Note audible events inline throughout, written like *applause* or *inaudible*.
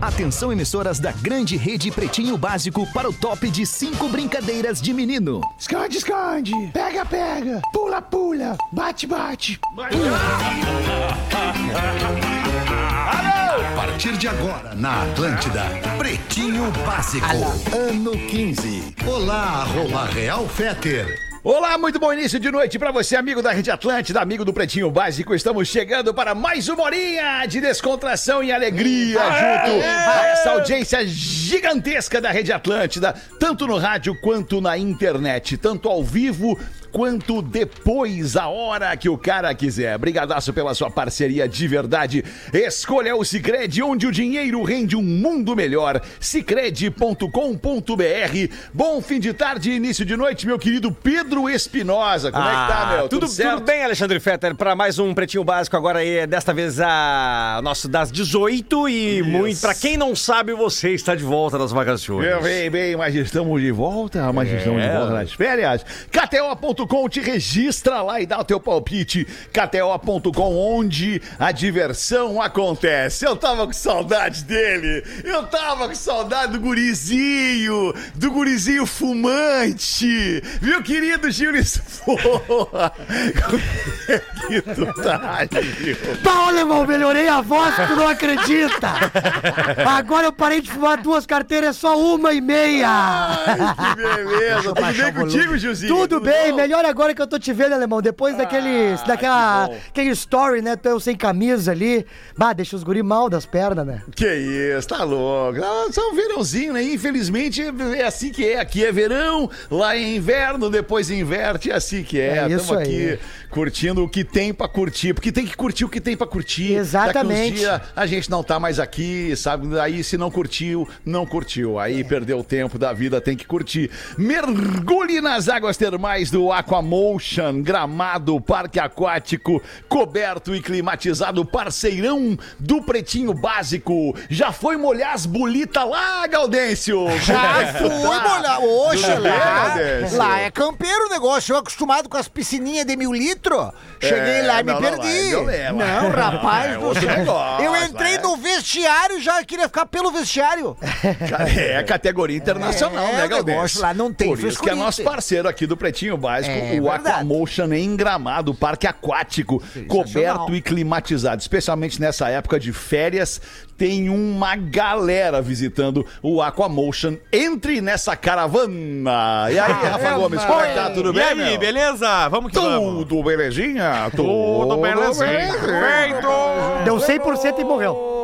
Atenção, emissoras da grande rede Pretinho Básico para o top de cinco brincadeiras de menino. Esconde, esconde. Pega, pega. Pula, pula. Bate, bate. A partir de agora, na Atlântida, Pretinho Básico. Ano 15. Olá, arroba Real Feter. Olá, muito bom início de noite para você, amigo da Rede Atlântida, amigo do Pretinho Básico. Estamos chegando para mais uma horinha de descontração e alegria junto a essa audiência gigantesca da Rede Atlântida, tanto no rádio quanto na internet, tanto ao vivo quanto depois, a hora que o cara quiser. Brigadaço pela sua parceria de verdade. Escolha o Cicred, onde o dinheiro rende um mundo melhor. Cicred.com.br. Bom fim de tarde e início de noite, meu querido Pedro Espinosa. Como é que tá, meu? Ah, Tudo, tudo, bem, Alexandre Fetter, para mais um Pretinho Básico agora aí, desta vez a nosso das 18 e muito, para quem não sabe, você está de volta das vacações. É, Bem, bem, mas estamos de volta, mas estamos de volta nas férias. KTO.com te registra lá e dá o teu palpite. KTO.com, onde a diversão acontece. Eu tava com saudade dele. Eu tava com saudade do gurizinho, do gurizinho fumante. Viu, querido Gil é que tá, Gil? Alemão, melhorei a voz, tu não acredita. Agora eu parei de fumar duas carteiras, só uma e meia. Ai, que beleza. Tudo bem contigo, Gilzinho? Tudo bem, bom? Melhor agora que eu tô te vendo, alemão. Depois daquele, daquela, aquele story, né? Tu eu sem camisa ali. Bah, deixa os guri mal das pernas, né? Que isso, tá louco. Ah, Só um verãozinho, né? Infelizmente é assim que é. Aqui é verão, lá é inverno, depois inverte, é assim que é. É isso Tamo aqui curtindo o que tem pra curtir, porque tem que curtir o que tem pra curtir. Exatamente. A gente não tá mais aqui, sabe? Aí se não curtiu, não curtiu. Aí perdeu o tempo da vida, tem que curtir. Mergulhe nas águas termais do Aquamotion, gramado, parque aquático, coberto e climatizado, parceirão do Pretinho Básico. Já foi molhar as bolitas lá, Gaudêncio? Já fui molhar. Oxe, lá, Gaudêncio? lá é campeiro o negócio. Eu acostumado com as piscininhas de mil litros. Cheguei É, lá e me não, não, perdi. não, não, Não, não. rapaz É do negócio, Eu entrei é. no vestiário e já queria ficar pelo vestiário. *laughs* É categoria internacional, É, né, Gaudêncio? lá não tem Por isso que é nosso parceiro aqui do Pretinho Básico, É o verdade. Aquamotion em Gramado, parque aquático, coberto e climatizado. Especialmente nessa época de férias, tem uma galera visitando o Aquamotion. Entre nessa caravana. E aí, Rafa Gomes, como é que tá? Tudo E bem, aí, meu? beleza? Vamos que vamos. Tudo belezinha? Tudo belezinha. Feito. Deu 100% e morreu.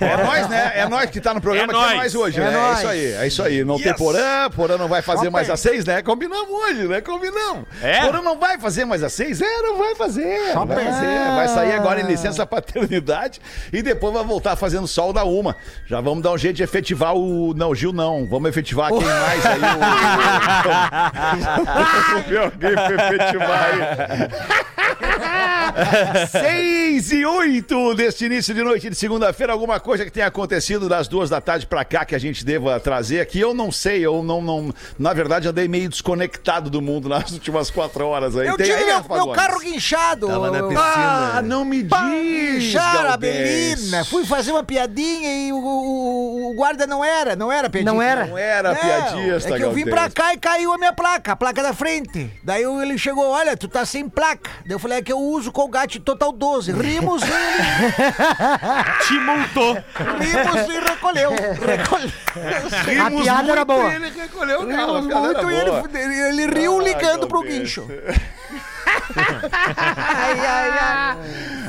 É nós, né? É nós que tá no programa É que é nós hoje, É né? É nóis. isso aí, é isso aí. Não tem Yes. Porã, Porã não vai fazer mais tem. às seis, né? Combinamos hoje, né? Combinamos. É? Porã não vai fazer mais às seis? É, não vai fazer. Vai tem. fazer. Vai sair agora em licença paternidade e depois vai voltar fazendo sol da uma. Já vamos dar um jeito de efetivar o. Não, Gil não. Vamos efetivar quem *laughs* mais aí. O... *laughs* *laughs* Vamos ver alguém pra efetivar aí. *laughs* Seis e oito deste início de noite de segunda-feira. Alguma coisa que tenha acontecido das duas da tarde pra cá que a gente deva trazer aqui, eu não sei. Eu não, não. Na verdade, andei meio desconectado do mundo nas *laughs* últimas quatro horas aí. Eu Tem tive aí, meu, meu carro guinchado. Tava na Eu- piscina. Ah, não me diz. Guincharam a. Belina. Fui fazer uma piadinha e o, o- o guarda não era, não era piadinha. Não era? Não era piadista, É que eu vim pra cá e caiu a minha placa, a placa da frente. Daí ele chegou, olha, tu tá sem placa. Daí eu falei, é que eu uso Colgate Total 12. Rimos e ele *laughs* Te multou. rimos e recolheu. Recolheu. A piada era boa. Ele recolheu Rimos muito e ele, ele, riu Ah, ligando pro Galdês. *laughs* ai, ai, ai.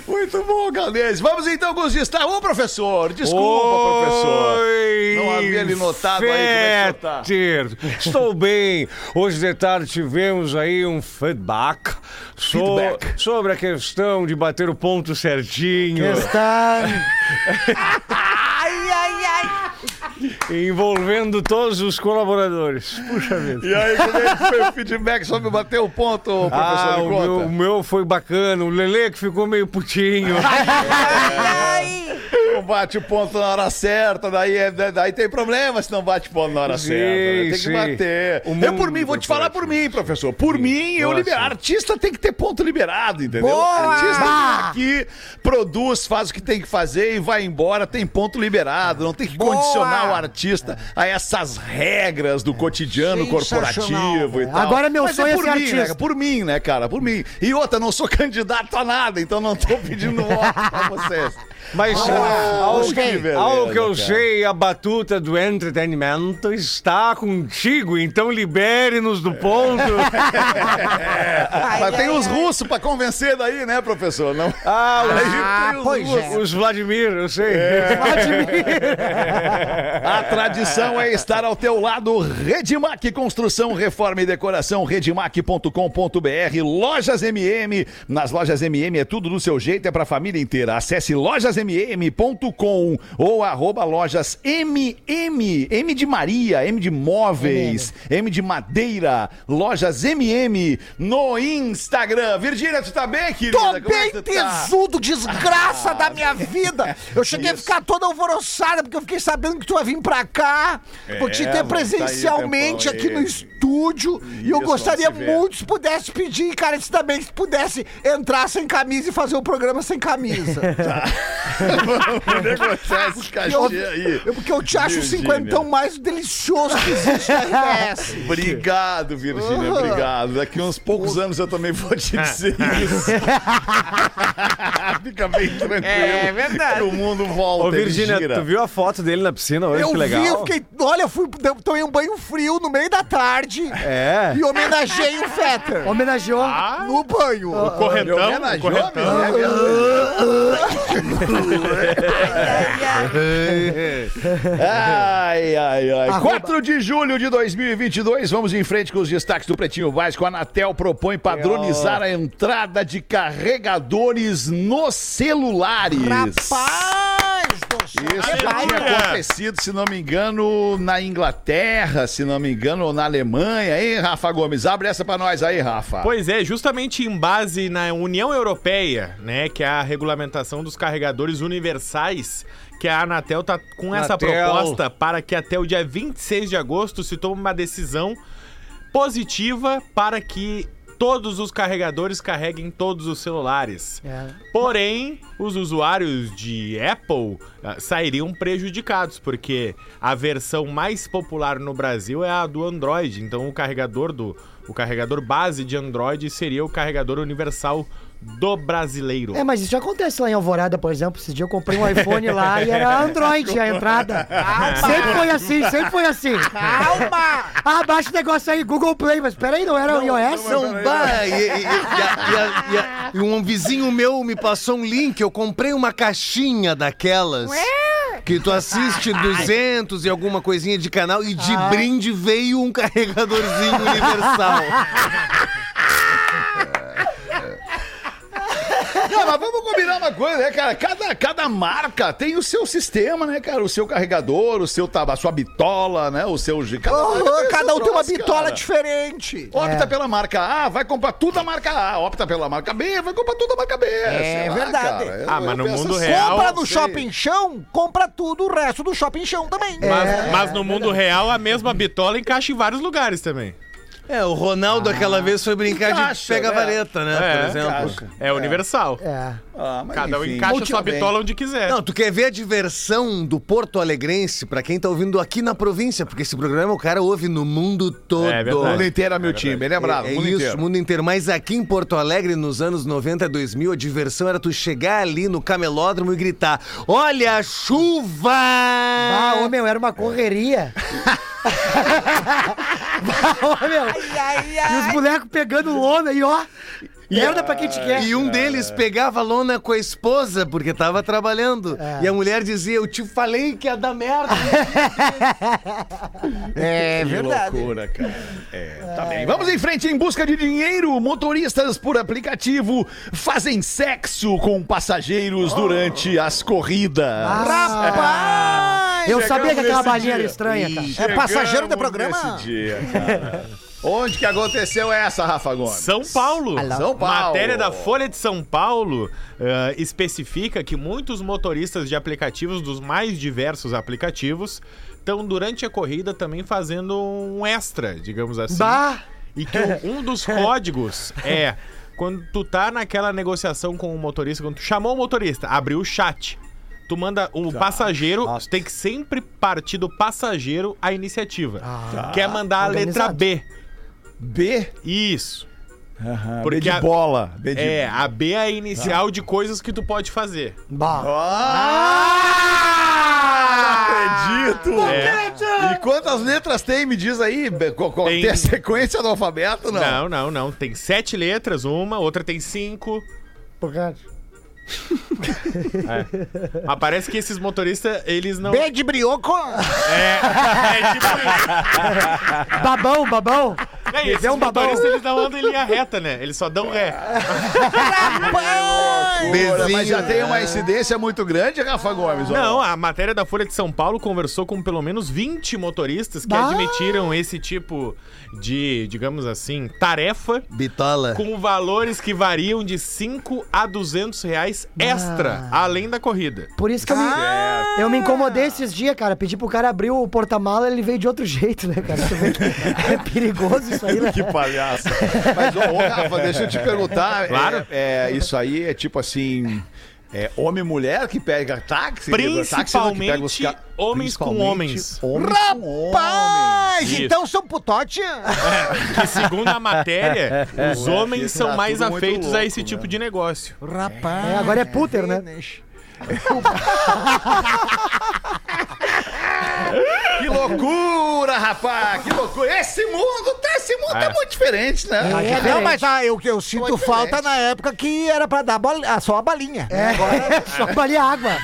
Muito bom, Galdês. Vamos então com os destaques. Ô, professor, desculpa, professor. Oi, Não havia lhe notado aí como é tá. Fetter. Estou bem. Hoje de tarde tivemos aí um feedback, so- Feedback. sobre a questão de bater o ponto certinho, Está... *laughs* Envolvendo todos os colaboradores. Puxa vida. E aí, como é que foi o feedback sobre bater o ponto, professor? Ah, o meu, o meu foi bacana. O Lele que ficou meio putinho. *laughs* não bate o ponto na hora certa, daí, é- daí tem problema se não bate o ponto na hora Sim, certa. né? Tem que sim. bater. O Eu, por mim, vou te falar por mim, professor. Por mim, eu libero. Artista tem que ter ponto liberado, entendeu? Boa! Artista vem aqui, produz, faz o que tem que fazer e vai embora, tem ponto liberado. Não tem que Boa! condicionar o artista a essas regras do cotidiano corporativo e tal. Agora meu Mas sonho é por ser mim, artista. Né? Por mim, né, cara? Por mim. E outra, não sou *laughs* candidato a nada, então não tô pedindo voto pra vocês. Mas Ah, ao, que beleza, ao que eu cara. sei, a batuta do entretenimento está contigo, então libere-nos do ponto. *laughs* Mas tem os russos pra convencer daí, né, professor? Não. Ah, Ah, os pois russos. é. os Vladimir, eu sei. *laughs* A tradição é estar ao teu lado. Redmac Construção, Reforma e Decoração, redmac.com.br, Lojas MM. Nas Lojas MM é tudo do seu jeito, é pra família inteira. Acesse lojasmm.com ou arroba lojas MM, M de Maria, M de móveis, M de madeira, Lojas MM no Instagram. Virgínia, tu tá bem, querida? Tô Como é bem que tu tá? tesudo, desgraça da minha *laughs* vida. Eu cheguei a ficar toda alvoroçada porque eu fiquei sabendo que tu ia vir pra cá. vou te É, ter tá presencialmente tempão aqui no estúdio. e eu Isso, gostaria muito se pudesse pedir, cara, se também se pudesse entrar sem camisa e fazer o programa sem camisa. Vamos *laughs* *laughs* negociar esse cachê Eu- aí. eu- porque eu te acho o cinquentão mais delicioso que existe na RBS. Obrigado, Virgínia, Uhum. obrigado. Daqui uns poucos anos eu também vou te dizer *laughs* isso. *laughs* Fica bem tranquilo. É verdade. Que o mundo volta, Ô, Virgínia, tu viu a foto dele na piscina hoje? Eu que legal. vi, eu fiquei. Olha, eu fui, tomei um banho frio no meio da tarde É. e homenageei o Fetter. Homenageou. No banho. Ele Correntão, homenageou, correntão. né? *laughs* Ai, ai, ai. 4 de julho de 2022, vamos em frente com os destaques do Pretinho Básico. A Anatel propõe padronizar a entrada de carregadores nos celulares. Rapaz. Isso tinha acontecido, se não me engano, na Inglaterra, se não me engano, ou na Alemanha, hein, Rafa Gomes? Abre essa pra nós aí, Rafa. Pois é, justamente em base na União Europeia, né, que é a regulamentação dos carregadores universais, que a Anatel tá com essa Anatel. proposta para que até o dia 26 de agosto se tome uma decisão positiva para que todos os carregadores carreguem todos os celulares. É. Porém, os usuários de Apple ah, sairiam prejudicados, porque a versão mais popular no Brasil é a do Android. Então, o carregador do o carregador base de Android seria o carregador universal do brasileiro. É, mas isso já acontece lá em Alvorada, por exemplo. Esse dia eu comprei um iPhone lá e era Android a entrada. Sempre foi assim, sempre foi assim. Calma! Ah, baixa o negócio aí, Google Play, mas peraí, não era o iOS? Não, bah, e, e- e- e e e e um vizinho meu me passou um link, eu comprei uma caixinha daquelas. Que tu assiste 200 e alguma coisinha de canal e de brinde veio um carregadorzinho universal. *laughs* Não, mas vamos combinar uma coisa, né, cara? Cada, cada marca tem o seu sistema, né, cara? O seu carregador, o seu a sua bitola, né? O seu. Cada, marca cada um tem uma bitola cara. diferente. Opta pela marca A, vai comprar tudo da marca A. Opta pela marca B, vai comprar tudo da marca B. É lá, verdade. cara. Eu- Ah, mas eu no mundo assim. real- Compra no sei. shopping chão, compra tudo o resto do shopping chão também. Mas, mas no mundo real, a mesma bitola encaixa em vários lugares também. É, o Ronaldo aquela vez foi brincar de encaixa, pega né? vareta, né? É, por exemplo. encaixa. É universal. É. Ah, mas Cada um enfim, encaixa sua bitola onde quiser. Não, tu quer ver a diversão do Porto Alegrense pra quem tá ouvindo aqui na província, porque esse programa o cara ouve no mundo todo. É O verdade. mundo inteiro é meu time, bem lembrado. É, o mundo isso, inteiro. o mundo inteiro. Mas aqui em Porto Alegre, nos anos 90, 2000, a diversão era tu chegar ali no camelódromo e gritar: Olha a chuva! Ah, ô meu, era uma correria. *laughs* *laughs* ah, ô, meu. E os bonecos pegando lona e ó. Merda pra quem te quer. E um deles pegava lona com a esposa, porque tava trabalhando. E a mulher dizia: Eu te falei que ia dar merda. *laughs* É Que verdade. loucura, cara. É, tá bem. Vamos em frente em busca de dinheiro. Motoristas por aplicativo fazem sexo com passageiros durante as corridas. Rapaz! Eu sabia que aquela balinha era estranha, cara. é passageiro do Chegamos programa? nesse dia, cara. *laughs* Onde que aconteceu essa, Rafa Gomes? São Paulo. São Paulo. Matéria da Folha de São Paulo eh, especifica que muitos motoristas de aplicativos, dos mais diversos aplicativos, estão durante a corrida também fazendo um extra, digamos assim. Bah! E que um dos *laughs* códigos é quando tu tá naquela negociação com o motorista, quando tu chamou o motorista, abriu o chat. Tu manda o passageiro, Nossa. tem que sempre partir do passageiro a iniciativa. Quer mandar a letra Organizado. B. B? Isso. Aham, Porque B de a- bola. B de... É, a B é a inicial de coisas que tu pode fazer. Bah! Ah! Não acredito! É. E quantas letras tem, me diz aí? Be- co- co- Tem- Tem a sequência do alfabeto, não? Não, não, não. Tem sete letras, uma, outra tem cinco. *laughs* Mas parece que esses motoristas, eles não. B de brioco. É, é tipo. Babão, babão! É, esses deu um babão. motoristas, eles não andam em linha reta, né? Eles só dão ré. Ora, Mas já tem uma incidência muito grande, Rafa Gomes? ou Não, a matéria da Folha de São Paulo conversou com pelo menos 20 motoristas que Bah. admitiram esse tipo de, digamos assim, tarefa Bitola. com valores que variam de 5 a 200 reais extra, além da corrida. Por isso que eu me, eu me incomodei esses dias, cara. Pedi pro cara abrir o porta-mala, ele veio de outro *laughs* jeito, né, cara? Tu vê que é perigoso isso aí, né? Que palhaço. Mas, ô, ô, Rafa, deixa eu te perguntar. Claro. É, é, isso aí é tipo assim. É homem e mulher que pega táxi? táxi não, que pega os ca- homens com homens. Homens homens. Rapaz, Isso. então são putote? Que segundo a matéria, *laughs* os homens são mais afeitos a louco, esse tipo né? de negócio. Rapaz. É, agora é puter, né? *laughs* Que loucura, rapaz! Que loucura! Esse mundo, tá- esse mundo é, É. muito diferente, né? É, não, mas ah, eu, eu sinto Foi falta diferente. na época que era pra dar bol- ah, só a balinha. *laughs* É, só valia água. *laughs*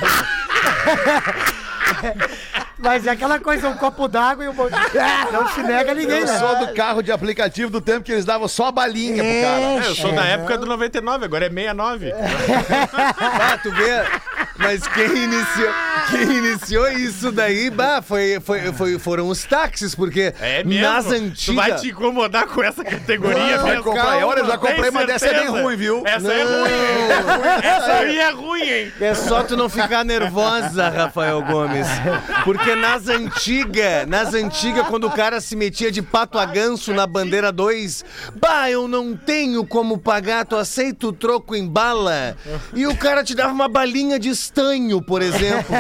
Mas é aquela coisa, um copo d'água e um... bo- *laughs* Não se nega a ninguém, Eu né? sou do carro de aplicativo do tempo que eles davam só a balinha pro cara. É, eu sou da época do 99, agora é 69. Ah, tu vê? Mas quem iniciou, quem *laughs* iniciou isso daí, bah, foi, foi, foi- foram os táxis, porque É mesmo? nas Tu vai antigas... te incomodar com essa categoria Não, comprar. Olha, eu já comprei, mas dessa é bem ruim, viu? Essa é ruim, hein? Essa aí é ruim, hein? É só tu não ficar nervosa, Rafael Gomes. Porque nas antigas, nas antigas, quando o cara se metia de pato a ganso na bandeira 2, bah, eu não tenho como pagar, tu aceita o troco em bala? E o cara te dava uma balinha de estanho, por exemplo.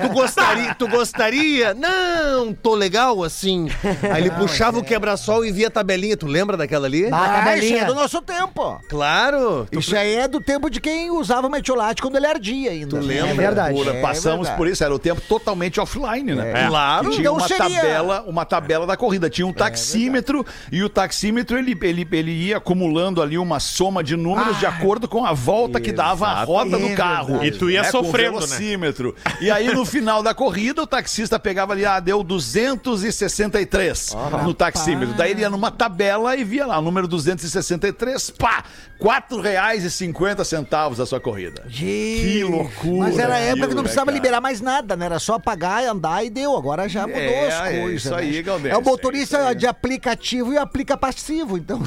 Tu gostaria? Tu gostaria? Não, tô legal assim. Aí ele puxava o quebra-sol e via a tabelinha. Tu lembra daquela ali? Ah, Ah, isso tabelinha. é do nosso tempo. Claro. Tu Isso aí é do tempo de quem usava metiolate quando ele ardia ainda. Tu lembra? É verdade. Pura, É passamos verdade. por isso, era o tempo totalmente offline, né? Claro. Que tinha Então uma seria- tabela, uma tabela da corrida. Tinha um taxímetro e o taxímetro ele, ele, ele ia acumulando ali uma soma de números de acordo com a volta que dava a roda do É carro. E tu ia com o sofrendo, né? velocímetro. E aí no final da corrida o taxista pegava ali, ah, deu 263 no taxímetro. Daí ele ia numa tabela e via lá o número 263, pá, R$ reais e 50 centavos a sua corrida. Que loucura Mas era a época que não né, precisava cara? liberar mais nada, né? Era só pagar, andar e deu. Agora já mudou É, as é coisas. isso aí, né? Galdêncio, É o é motorista isso aí. de aplicativo e aplica passivo, então. *laughs* *laughs*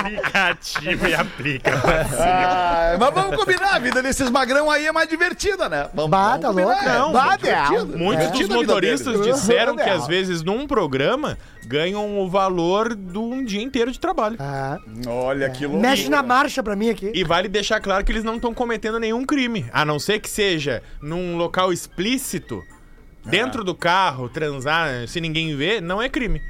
Aplicativo e aplica. Ah, mas vamos combinar, a vida desses magrão aí é mais divertida, né? Vamos, Bah, vamos tá louco, é, não. divertido, Muitos dos a vida motoristas disseram que às vezes num programa ganham o valor de um dia inteiro de trabalho. Ah, Olha que loucura. mexe na marcha pra mim aqui. E vale deixar claro que eles não estão cometendo nenhum crime, a não ser que seja num local explícito, dentro do carro, transar, se ninguém vê, não é crime.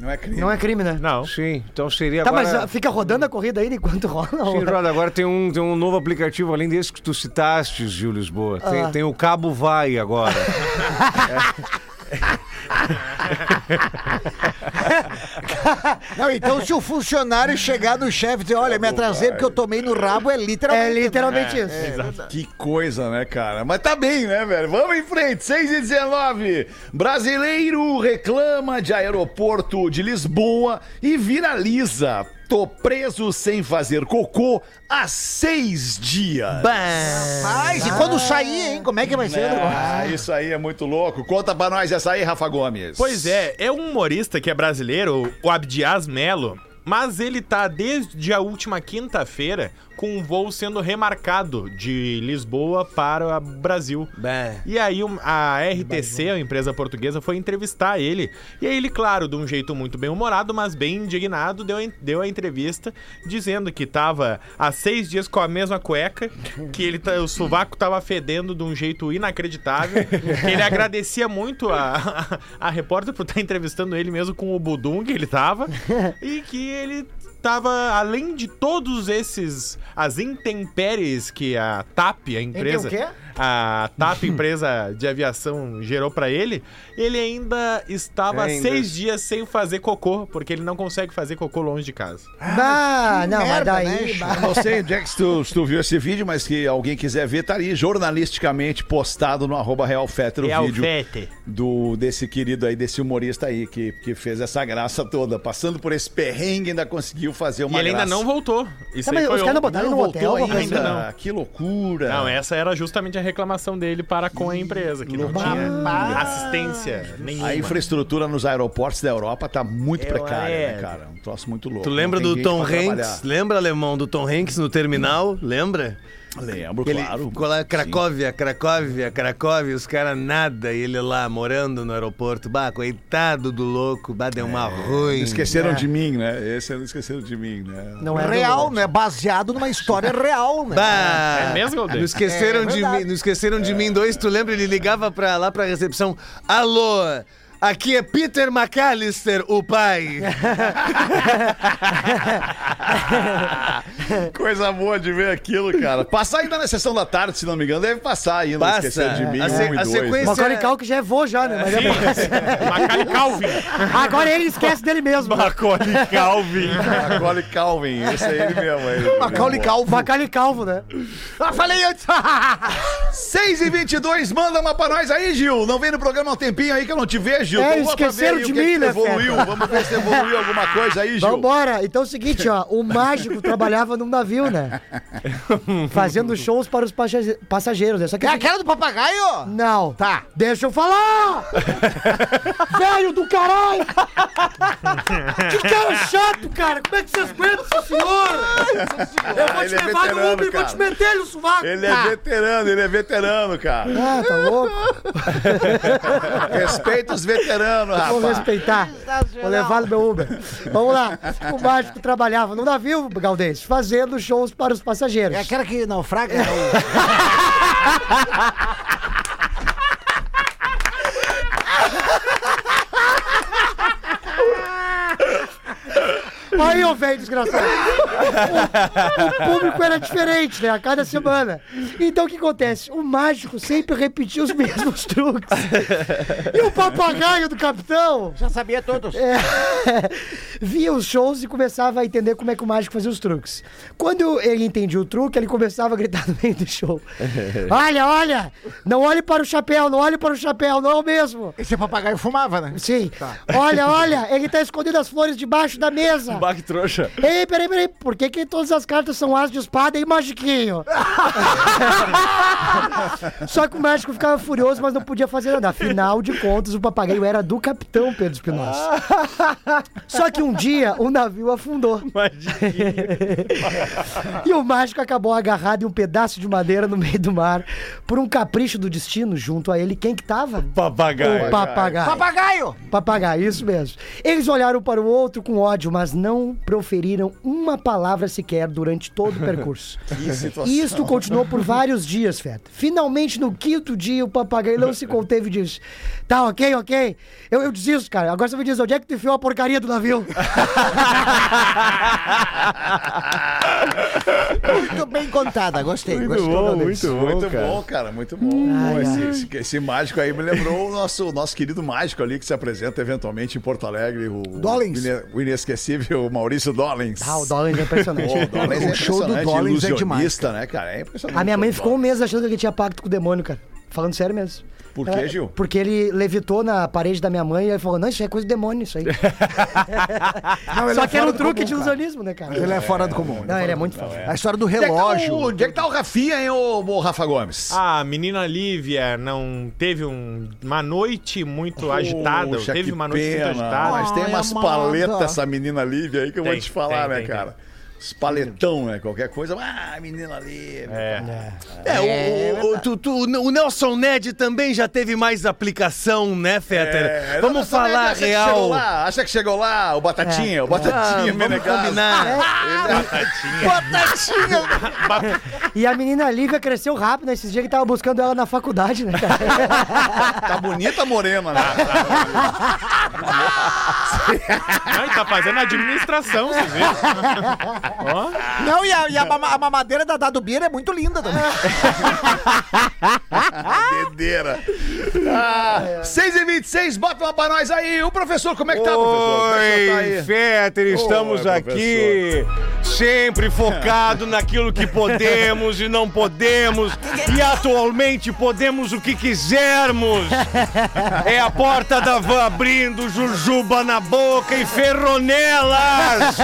Não é crime. Não é crime, né? Não. Sim, então seria Tá, agora... mas fica rodando a corrida ainda enquanto rola. Sim, Roda, agora tem um, tem um novo aplicativo, além desse que tu citaste, Gil Lisboa. Tem, Ah. tem o Cabo Vai agora. *laughs* *laughs* Não, então se o funcionário chegar no chefe e dizer, olha, me atrasei porque eu tomei no rabo, é literalmente. É literalmente isso. Que coisa, né, cara? Mas tá bem, né, velho? Vamos em frente. 6 e 19. Brasileiro reclama de aeroporto de Lisboa e viraliza. Tô preso sem fazer cocô há seis dias. Mas Mas e quando sair, hein? Como é que vai ser? negócio? Ah, isso aí é muito louco. Conta pra nós essa aí, Rafa Gomes. Pois é, é um humorista que é brasileiro, o Abdias Melo, mas ele tá desde a última quinta-feira com um voo sendo remarcado de Lisboa para o Brasil. E aí a RTC, a empresa portuguesa, foi entrevistar ele. E aí ele, claro, de um jeito muito bem humorado, mas bem indignado, deu, deu a entrevista dizendo que tava há seis dias com a mesma cueca, que ele tá- o sovaco tava fedendo de um jeito inacreditável. que ele agradecia muito a, a, a repórter por estar entrevistando ele mesmo com o Budum que ele tava. e que ele tava, além de todos esses, as intempéries que a TAP, a empresa, o quê? A TAP, *laughs* empresa de aviação, gerou pra ele, ele ainda estava Ainda. seis dias sem fazer cocô, porque ele não consegue fazer cocô longe de casa. Ah, não, mas merda, daí. né, Eu não sei onde é que se tu, se tu viu esse vídeo, mas que alguém quiser ver, tá ali jornalisticamente postado no arroba Real Fetter o É o vídeo Fete. do, desse querido aí, desse humorista aí, que, que fez essa graça toda. Passando por esse perrengue, ainda conseguiu fazer E uma ele ainda graça. não voltou. Isso Tá, mas aí foi os caras não botaram Não no hotel, ainda. ainda não. Que loucura. Não, essa era justamente a reclamação dele para com a empresa, que não tinha assistência nenhuma. A infraestrutura nos aeroportos da Europa tá muito Eu- precária, é. né, cara? Um troço muito louco. Tu lembra do Tom Hanks? trabalhar. Lembra, alemão, do Tom Hanks no terminal? Lembra? Lembro, ele claro. ficou lá, Cracóvia, Cracóvia, Cracóvia, os caras nada, e ele lá morando no aeroporto. Bah, coitado do louco, bah, deu uma ruim. Não esqueceram de mim, né? Esse não esqueceram de mim, né? Não é Real, né? Baseado numa história *laughs* real, né? Bah, É mesmo, não esqueceram É de verdade. mim, não esqueceram de mim dois, tu lembra? Ele ligava pra, lá pra recepção, alô, aqui é Peter McAllister, o pai. *laughs* Coisa boa de ver aquilo, cara. Passar ainda na sessão da tarde, se não me engano, deve passar ainda. Passa. Esqueceram de mim, A um se- e a dois. sequência- Macaulay Culkin já é vô já, né? Mas é- *laughs* Macaulay Calvin. Agora ele esquece dele mesmo. Macaulay Calvin. Macaulay Calvin, esse é ele mesmo. é ele. Macaulay Calvo. Macaulay Calvo, né? Ah, falei antes. *laughs* 6 e 22 manda uma pra nós aí, Gil. Não vem no programa há um tempinho aí que eu não te vejo, Gil. É, esqueceram de que mim, né, Evoluiu, vamos ver se evoluiu alguma coisa aí, Gil. Vambora. Então é o seguinte, ó. O mágico *laughs* trabalhava num navio, né? Fazendo shows para os passageiros. né? Só que É aquela do papagaio? Não. Tá. Deixa eu falar! *laughs* Velho do caralho! Que cara chato, cara! Como é que vocês aguentam esse senhor? Eu vou ele te é levar no Uber e vou te meter no sovaco! Ele é veterano, ele é veterano, cara. Ah, tá louco? *laughs* Respeita os veteranos, Vou rapaz. respeitar. Vou levar no meu Uber. Vamos lá. O mágico trabalhava no navio, Galdês, fazendo shows para os passageiros. É aquela que naufraga. né? *laughs* Aí, ô velho desgraçado. O, o público era diferente, né? A cada semana. Então o que acontece? O mágico sempre repetia os mesmos *laughs* truques. E o papagaio do capitão Já sabia todos. é, *laughs* via os shows e começava a entender como é que o mágico fazia os truques. Quando ele entendia o truque, ele começava a gritar no meio do show: *laughs* Olha, olha! Não olhe para o chapéu, não olhe para o chapéu, não é o mesmo. Esse papagaio fumava, né? Sim. Olha, olha, ele tá escondendo as flores debaixo da mesa. Baque trouxa. Ei, peraí, peraí, por que, que todas as cartas são as de espada e magiquinho? *laughs* Só que o mágico ficava furioso, mas não podia fazer nada. Afinal de contas, o papagaio era do capitão Pedro Espinosa. *laughs* Só que um dia o navio afundou. *laughs* e o mágico acabou agarrado em um pedaço de madeira no meio do mar por um capricho do destino. Junto a ele, quem que tava? Papagaio. O papagaio. Papagaio! Papagaio, isso mesmo. Eles olharam para o outro com ódio, mas não proferiram uma palavra sequer durante todo o *laughs* percurso. Que situação. Isto continuou por vários dias, Feta. Finalmente, no quinto dia, o papagaio não se conteve e disse: Tá, ok, ok. Eu, eu desisto, cara. Agora você me diz onde é que tu enfiou a porcaria do navio? *laughs* Muito bem contada, gostei. Muito gostei. bom, muito bom, Muito cara. bom, cara, muito bom. Ai, esse, ai. esse- esse mágico aí me lembrou o nosso, nosso querido mágico ali que se apresenta eventualmente em Porto Alegre, o, Dollins. o ine- o Maurício Dollins. Ah, o Dollars é impressionante. *laughs* Pô, o Dollins é O show do Dollins é ilusionista, né, cara? É impressionante. A minha mãe ficou um Dollins. mês achando que ele tinha pacto com o demônio, cara. Falando sério mesmo. Por quê, Gil? Porque ele levitou na parede da minha mãe e ele falou: Não, isso é coisa do demônio, isso aí. *laughs* Não, Só é que era fora um truque comum, de ilusionismo, né, cara? Ele é fora do comum. Não, ele é muito fácil. A história do Onde é que tá relógio. o- Onde é que tá o Rafinha, hein, ô, ô Rafa Gomes? A menina Lívia não teve um- uma noite muito agitada. Poxa, Teve que uma noite pena. muito agitada. Mas tem umas paletas, essa menina Lívia aí, que eu vou Tem, te falar, tem, né, tem, cara? Os paletão, né? Qualquer coisa. Ah, menina Lívia. É. É, o, o, tu- tu- o Nelson Ned também já teve mais aplicação, né, Fetter? É, Vamos não, falar acha que chegou real. lá, acha que chegou lá o Batatinha, o Ah, Batatinha, vamos Menegaso. combinar. *laughs* *laughs* E a menina Lívia cresceu rápido. Esses dias que tava buscando ela na faculdade, né, cara? *laughs* Tá bonita morena, né? Não, e tá fazendo administração, você vê? Não, e a, e a mama- a mamadeira da Dado Beer é muito linda também. *laughs* Dedeira. Ah, 6 e 26 bota uma pra nós aí. O professor, como é que tá, professor? Como é tá Oi? Fetter, estamos Oi, aqui sempre focado naquilo que podemos e não podemos e atualmente podemos o que quisermos. É a porta da van abrindo, jujuba na boca e ferronelas.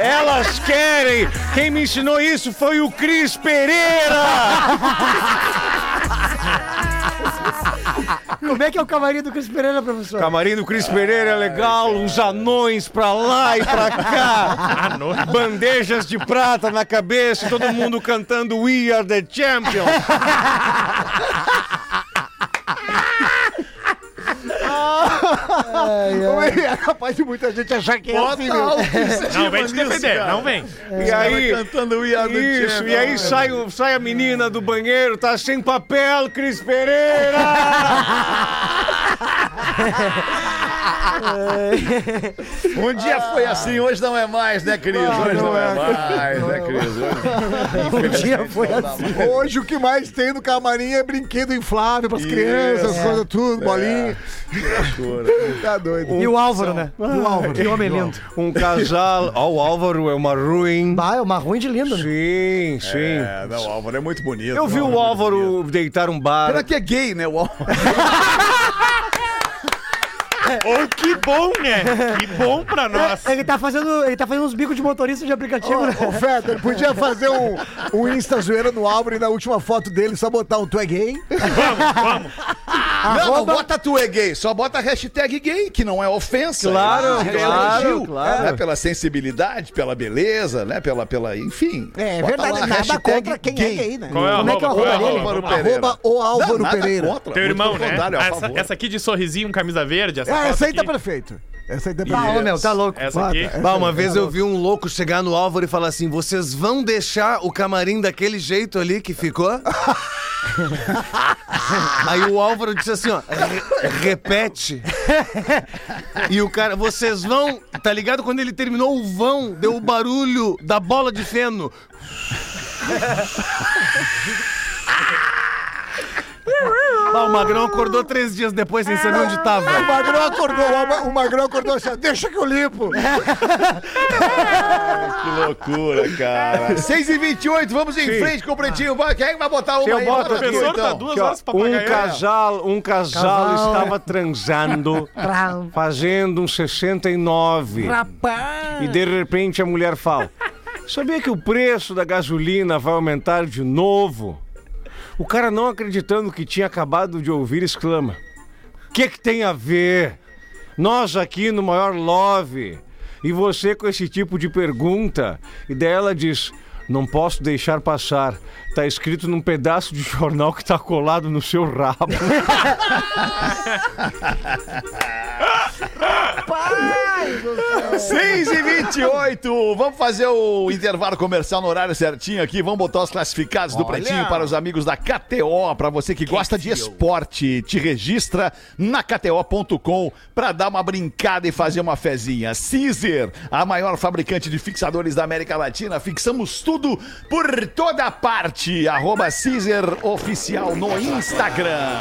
Elas querem. Quem me ensinou isso foi o Cris Pereira. Como é que é o camarim do Cris Pereira, professor? Camarim do Cris Pereira é legal, uns anões pra lá e pra cá. Bandejas de prata na cabeça, todo mundo cantando We Are the Champions. *laughs* É capaz de muita gente achar que é assim, meu. Não vem te defender, não vem. E aí, cantando the isso, e aí sai, o- sai a menina do banheiro, tá sem papel, Cris Pereira. *laughs* Um dia foi assim, hoje não é mais, né, Cris? Hoje não, é, mais, né, Cris? Hoje... *laughs* Um dia foi assim. Hoje o que mais tem no camarim é brinquedo inflável pras crianças, coisa tudo, bolinha. Tá doido. E o Álvaro, né? E o Álvaro. Que homem lindo. Um casal. Ó, o Álvaro é uma ruim. Bah, é uma ruim de lindo, né? Sim, sim. É, não, o Álvaro é muito bonito. Eu vi o Álvaro bonito. deitar um bar. Pena que é gay, né, o Álvaro? *laughs* Ou que bom, né? Que bom pra nós. Ele tá fazendo, ele tá fazendo uns bicos de motorista de aplicativo, né? Ô, Fetter, podia fazer um, um Insta zoeira no Álvaro e na última foto dele só botar um tu é gay? Vamos, vamos. Não, não bota tu é gay, só bota a hashtag gay, que não é ofensa. Claro, é claro, elogio, claro. Né, pela sensibilidade, pela beleza, né? Pela, pela, enfim. É Bota verdade, lá, nada hashtag contra quem é gay, né? Qual é Como é que é o arroba? Arroba é o dele? arroba? Álvaro. Pereira. Arroba o Álvaro Não, nada Pereira. contra, Teu irmão, né? Essa, essa aqui de sorrisinho, camisa verde. Essa, Foto essa aí tá perfeito. Essa aí tá Ah, perfeito. ô, meu, tá louco. Essa aqui. Bah, uma vez eu vi um louco chegar no Álvaro e falar assim: vocês vão deixar o camarim daquele jeito ali que ficou? *laughs* Aí o Álvaro disse assim, ó, "Re- repete. E o cara, vocês vão, tá ligado? Quando ele terminou o vão, deu o barulho da bola de feno. *laughs* Ah, o Magrão acordou três dias depois sem saber onde tava. O Magrão acordou, o Ma- o Magrão acordou assim, deixa que eu limpo. *laughs* Que loucura, cara. 6 e 28 vamos em frente com o Pretinho. Vai, Quem é que vai botar uma Eu aí? boto, Bota tu, professor, tá então. duas Aqui, horas pra um casal, um casal Casal. estava transando, *laughs* Tram. fazendo um 69. Rapaz. E de repente a mulher fala: Sabia que o preço da gasolina vai aumentar de novo? O cara, não acreditando que tinha acabado de ouvir, exclama: O que, que tem a ver? Nós aqui no maior love. E você com esse tipo de pergunta. E daí ela diz: Não posso deixar passar. Tá escrito num pedaço de jornal que tá colado no seu rabo. *laughs* 6 e 28 Vamos fazer o intervalo comercial no horário certinho aqui. Vamos botar os classificados do Pretinho para os amigos da KTO. Para você que gosta de esporte, te registra na KTO.com para dar uma brincada e fazer uma fezinha. Caesar, a maior fabricante de fixadores da América Latina. Fixamos tudo por toda parte. Arroba Caesar Oficial no Instagram.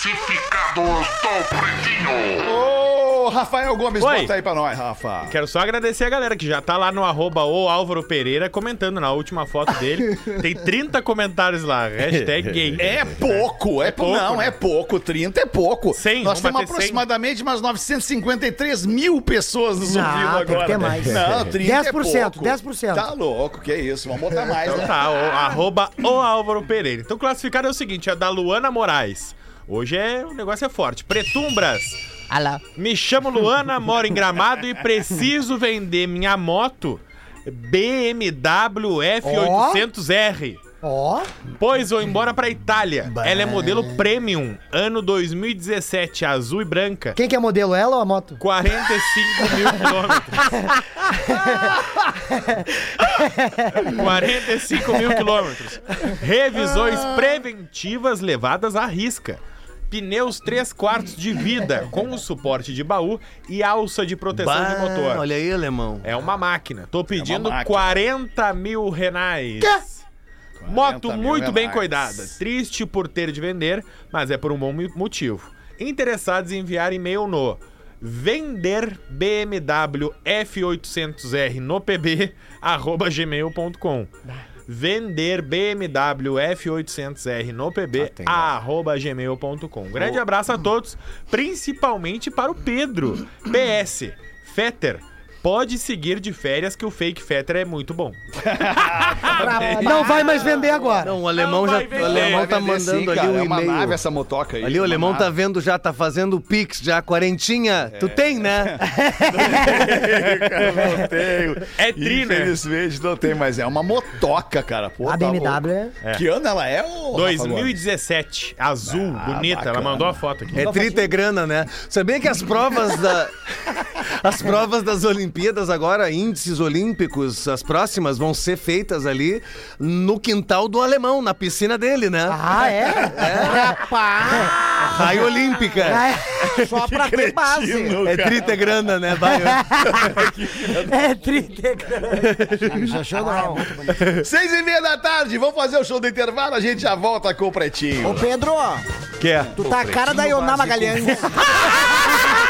Classificados do Pretinho. Ô, Rafael Gomes, Oi. bota aí pra nós, Rafa. Quero só agradecer a galera que já tá lá no arroba o Álvaro Pereira comentando na última foto dele. *laughs* Tem 30 comentários lá, hashtag *laughs* gay. É pouco, é, pouco. pouco, Não, né? é pouco. 30 é pouco. Cem, Nós vamos temos bater cem. aproximadamente umas 953 mil pessoas nos Não, ouvindo tem que agora. ter mais. Não, 30 é 10%, pouco. 10%. Tá louco, que isso. Vamos botar mais, Então né? tá, o, arroba o Álvaro Pereira. Então classificado é o seguinte, é da Luana Moraes. Hoje é, o negócio é forte. Pretumbras. Alá. Me chamo Luana, moro em Gramado e preciso vender minha moto BMW F800R. Ó, Pois vou embora pra Itália. Ela é modelo Premium, ano 2017, azul e branca. quem que é modelo, ela ou a moto? 45 mil *laughs* quilômetros. 45 mil quilômetros. Revisões preventivas levadas à risca. Pneus 3 quartos de vida, com o suporte de baú e alça de proteção Bah, de motor. Olha aí, alemão. É uma máquina. Tô pedindo máquina. 40 mil renais. Moto 40 mil muito bem cuidada. Triste por ter de vender, mas é por um bom motivo. Interessados em enviar e-mail no vender BMW F800R no pb arroba gmail.com vender BMW F800R no pb arroba gmail.com grande abraço a todos, principalmente para o Pedro. PS, Fetter, pode seguir de férias que o fake Fetter é muito bom. *laughs* Não vai mais vender agora. Não, o alemão Não já. vai vender. O alemão tá mandando sim, ali cara. um É uma e-mail. nave essa motoca aí. Ali o alemão tá vendo já, tá fazendo o Pix já, quarentinha. Tu tem, né? não *laughs* tenho. *laughs* É tri, né? Infelizmente não tem, mas é uma motoca, cara. Pô, A tá BMW louco. é... Que ano ela é, ô, Rafa Gomes? 2017, azul, Ah, bonita. Ela bacana. mandou a foto aqui. É trita é grana, né? Sabia que as provas da. As provas das Olimpíadas agora, índices olímpicos, as próximas vão ser feitas ali no quintal do alemão, na piscina dele, né? Ah, é? Rapaz, Raio Olímpica. Ah, só pra ter base. É trita é grana, né? Vai, *laughs* É 30. Sensacional. Seis e meia da tarde, vamos fazer o show do intervalo, a gente já volta com o Pretinho. Ô, Pedro, Quer? tu tá a cara da Ioná Magalhães. *laughs*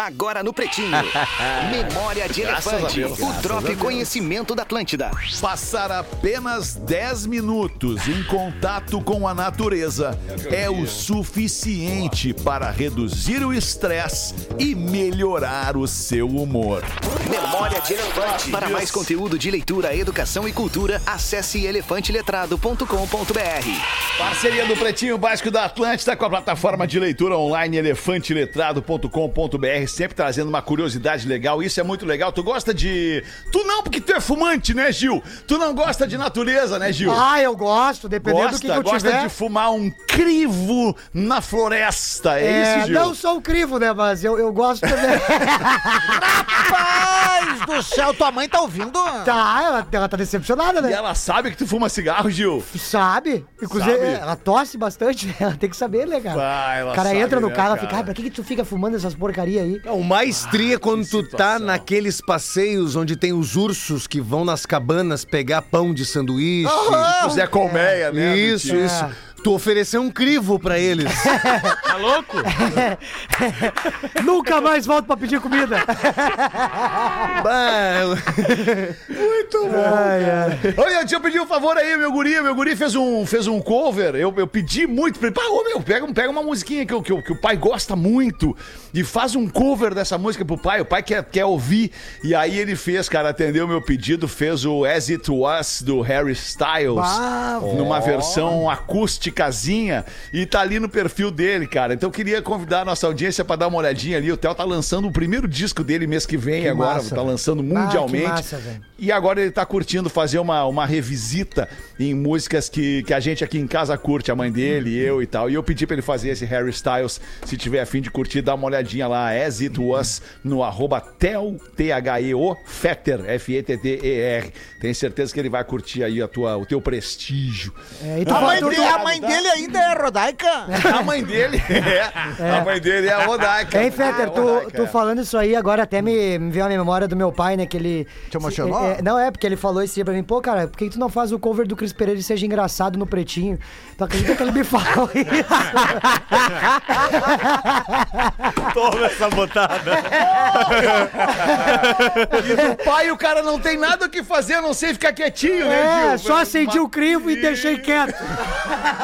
Agora no Pretinho. *laughs* Memória de Graças Elefante. Deus, o Drop. Conhecimento da Atlântida. Passar apenas 10 minutos em contato com a natureza é o suficiente para reduzir o estresse e melhorar o seu humor. Memória de Elefante. Para mais conteúdo de leitura, educação e cultura, acesse elefanteletrado.com.br. Parceria do Pretinho Básico da Atlântida com a plataforma de leitura online elefanteletrado.com.br, sempre trazendo uma curiosidade legal. Isso é muito legal. Tu gosta de. Tu não, porque tu é fumante, né, Gil? Tu não gosta de natureza, né, Gil? Ah, eu gosto, dependendo do que, que gosta, eu gosta tiver. de fumar um crivo na floresta. É, isso, Gil? não sou o crivo, né? Mas eu, eu gosto também. *laughs* Rapaz do céu, tua mãe tá ouvindo? tá, ela, ela tá decepcionada, E né? ela sabe que tu fuma cigarro, Gil? Sabe? Inclusive, Sabe? ela tosse bastante, né? *laughs* Ela tem que saber, né, cara? Ah, ela o cara sabe, entra no né, carro e fica, ah, pra que, que tu fica fumando essas porcaria aí? O mais tri é quando tu tá naqueles passeios onde tem os ursos que vão nas cabanas pegar pão de sanduíche. O Zé Colmeia, né? Isso, isso. Tu ofereceu um crivo pra eles. *laughs* Tá louco? *laughs* Nunca mais volto pra pedir comida. *laughs* Bah, Muito bom. Olha, deixa eu pedir um favor aí, meu guri. Meu guri fez um, fez um cover. Eu, eu pedi muito pra ele. Pá, ô, meu, pega, pega uma musiquinha que, o- que, o- que o pai gosta muito e faz um cover dessa música pro pai. O pai quer, quer ouvir. E aí ele fez, cara, atendeu meu pedido, fez o As It Was do Harry Styles. Bah, numa versão acústicazinha. E tá ali no perfil dele, cara. Então eu queria convidar a nossa audiência pra dar uma olhadinha ali. O Theo tá lançando o primeiro disco dele mês que vem agora. massa, tá lançando Ah, que mundialmente. massa, velho. E agora ele tá curtindo fazer uma, uma revisita em músicas que, que a gente aqui em casa curte, a mãe dele, eu e tal. E eu pedi pra ele fazer esse Harry Styles. Se tiver afim de curtir, dá uma olhadinha lá, As It Was, no arroba Theo, T-H-E-O, Fetter, F-E-T-T-E-R. Tenho certeza que ele vai curtir aí a tua, o teu prestígio. É, e tu A mãe, de- tu- a mãe mãe dele ainda é rodaica? A mãe dele *laughs* é. A mãe dele é a Rodaica. Hein, Fetter, Ah, tu, Rodaica, tu é. falando isso aí, agora até me, me veio a memória do meu pai, né? Que ele. Te emocionou? É, é, não, é, porque ele falou esse dia pra mim, pô, cara, por que tu não faz o cover do Cris Pereira e seja engraçado no pretinho? Tu acredita que ele me falou *laughs* isso? Toma essa botada. E do pai o cara não tem nada o que fazer, a não sei ficar quietinho, né, É, Gil? só acendi o crivo e deixei quieto.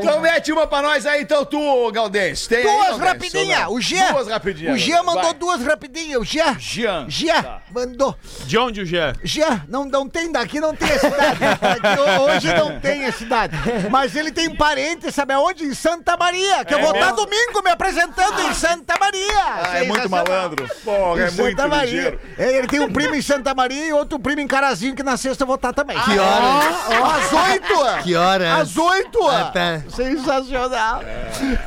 Então mete uma pra nós aí, então tu, Galdense. Tem aí, Duas ou não? O Jean. Duas rapidinhas. O Jean mandou Vai. duas rapidinhas. O Jean. Jean. Jean Tá. mandou. De onde o Jean? Jean, não, não tem daqui, não tem a cidade. Hoje não tem a cidade. Mas ele tem parente, sabe aonde? Em Santa Maria. Que eu vou estar domingo me apresentando em Santa Maria. Ah, é muito malandro. Porra, é Em muito Santa Maria. ligeiro. É, Ele tem um primo em Santa Maria e outro primo em Carazinho, que na sexta eu vou estar também. Que horas? Às oito! Que horas? Às oito! Ah, tá. Sensacional!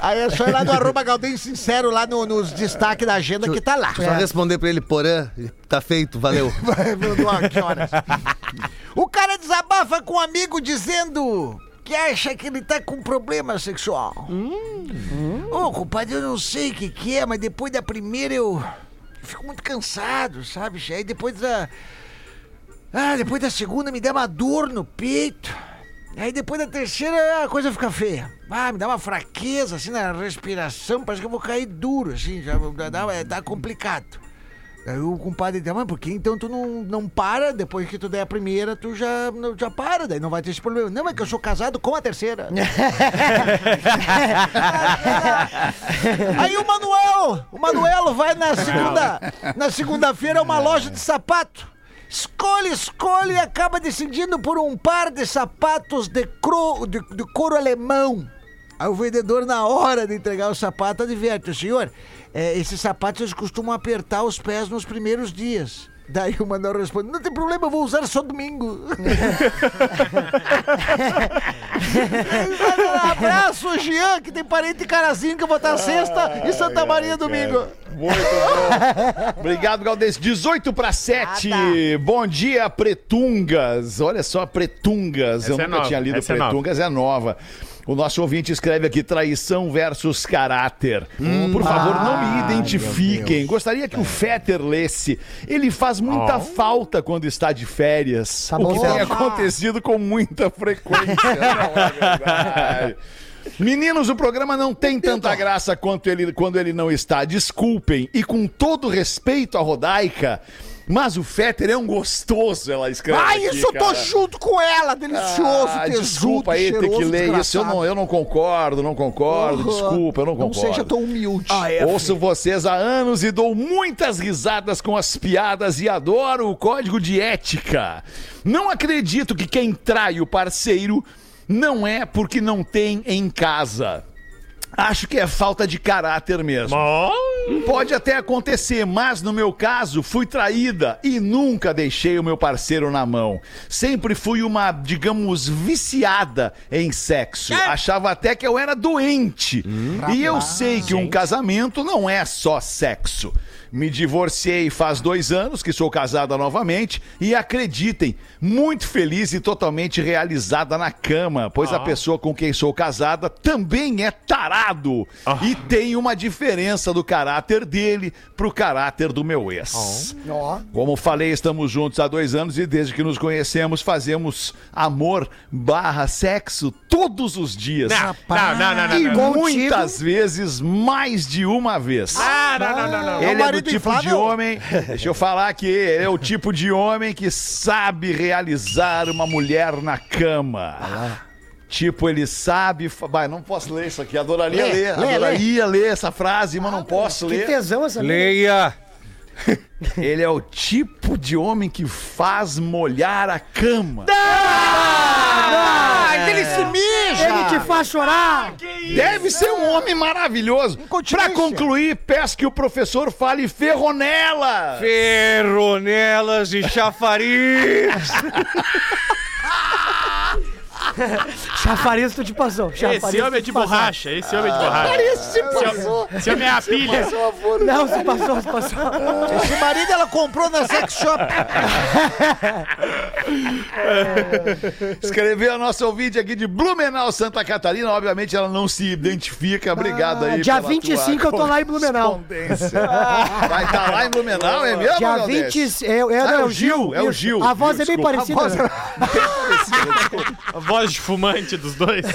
Aí é só ir lá no arroba Galdem Sincero, lá no- nos destaques da agenda que tá lá. Só responder pra ele, Porã. Tá feito, valeu. *laughs* Vai, meu Deus, que horas? O cara desabafa com um amigo dizendo que acha que ele tá com problema sexual. Ô, compadre, eu não sei o que, que é, mas depois da primeira eu fico muito cansado, sabe? Aí depois da. Ah, depois da segunda me dá uma dor no peito. Aí depois da terceira a coisa fica feia. Ah, me dá uma fraqueza assim na respiração, parece que eu vou cair duro, assim, já dá, é, tá complicado. Aí o compadre disse, mas por que então tu não, não para? Depois que tu der a primeira, tu já, já para, daí não vai ter esse problema. Não, é que eu sou casado com a terceira. *laughs* Aí o Manuel, o Manuel vai na segunda, na segunda-feira a uma loja de sapato. Escolhe, escolhe e acaba decidindo por um par de sapatos de, cro, de, de couro alemão. Aí o vendedor, na hora de entregar o sapato, adverte, o senhor, é, esses sapatos eles costumam apertar os pés nos primeiros dias. Daí o Manuel responde, não tem problema, eu vou usar só domingo. *laughs* Abraço, Jean, que tem parente em Carazinho, que eu vou estar sexta e Santa Maria domingo. Muito bom. Obrigado, Galdense. 18 para 7. Ah, Bom dia, Pretungas. Olha só, Pretungas. Eu Essa é nunca nova, tinha lido essa é Pretungas, é nova. O nosso ouvinte escreve aqui traição versus caráter. Por favor, não me identifiquem. Gostaria que o Fetter lesse. Ele faz muita falta quando está de férias. Tá o bom, que tem acontecido com muita frequência. *laughs* não é verdade. Meninos, o programa não tem tanta graça quanto ele, quando ele não está. Desculpem. E com todo respeito à Rodaica, mas o Fetter é um gostoso, ela escreve. Ah, aqui, isso eu tô cara. junto com ela, delicioso, Ah, tesudo, desculpa aí ter que ler isso. Eu não, eu não concordo, não concordo. Uhum. Desculpa, eu não Não concordo. seja tão humilde. Ouço vocês há anos e dou muitas risadas com as piadas e adoro o código de ética. Não acredito que quem trai o parceiro não é porque não tem em casa. Acho que é falta de caráter mesmo. Pode até acontecer, mas no meu caso, fui traída e nunca deixei o meu parceiro na mão. Sempre fui uma, digamos, viciada em sexo. Achava até que eu era doente. e eu sei que um casamento não é só sexo. Me divorciei faz dois anos, que sou casada novamente, e acreditem, muito feliz e totalmente realizada na cama, pois a pessoa com quem sou casada também é tarado. E tem uma diferença do caráter dele pro caráter do meu ex. Ó. Como falei, estamos juntos há dois anos e desde que nos conhecemos fazemos amor barra sexo todos os dias. Não, não, não, não, não, E não. Muitas vezes mais de uma vez. Ah, não, não, não, não. O Ele é do tipo de homem. *laughs* Deixa eu falar aqui. Ele é o tipo de homem que sabe realizar uma mulher na cama. Tipo, ele sabe. fa- Vai, não posso ler isso aqui. Adoraria Lê, ler. lê, adoraria ler essa frase, mas não posso Que ler. tesão essa. Leia. *laughs* Ele é o tipo de homem que faz molhar a cama. Ah, ele se mija! Ele te faz chorar. Deve ser um homem maravilhoso. Pra concluir, peço que o professor fale ferronela. Ferronelas e *laughs* chafariz. *laughs* Chafariz tu te passou. Chafariz Esse homem é de passou. borracha, esse homem é de borracha. Esse passou. Esse homem é a pilha. Não, se passou, se passou. *laughs* Esse marido ela comprou na sex shop. *laughs* Escreveu a nossa ouvinte aqui de Blumenau, Santa Catarina. Obviamente ela não se identifica. Obrigado Ah, aí. dia pela 25 tua eu tô lá em Blumenau. Vai estar lá em Blumenau, é mesmo? Dia Galdês? 20. É, é, Ah, não, é o Gil, é o. Gil. A voz Gil, é bem desculpa. parecida. A voz né? A voz de fumante dos dois.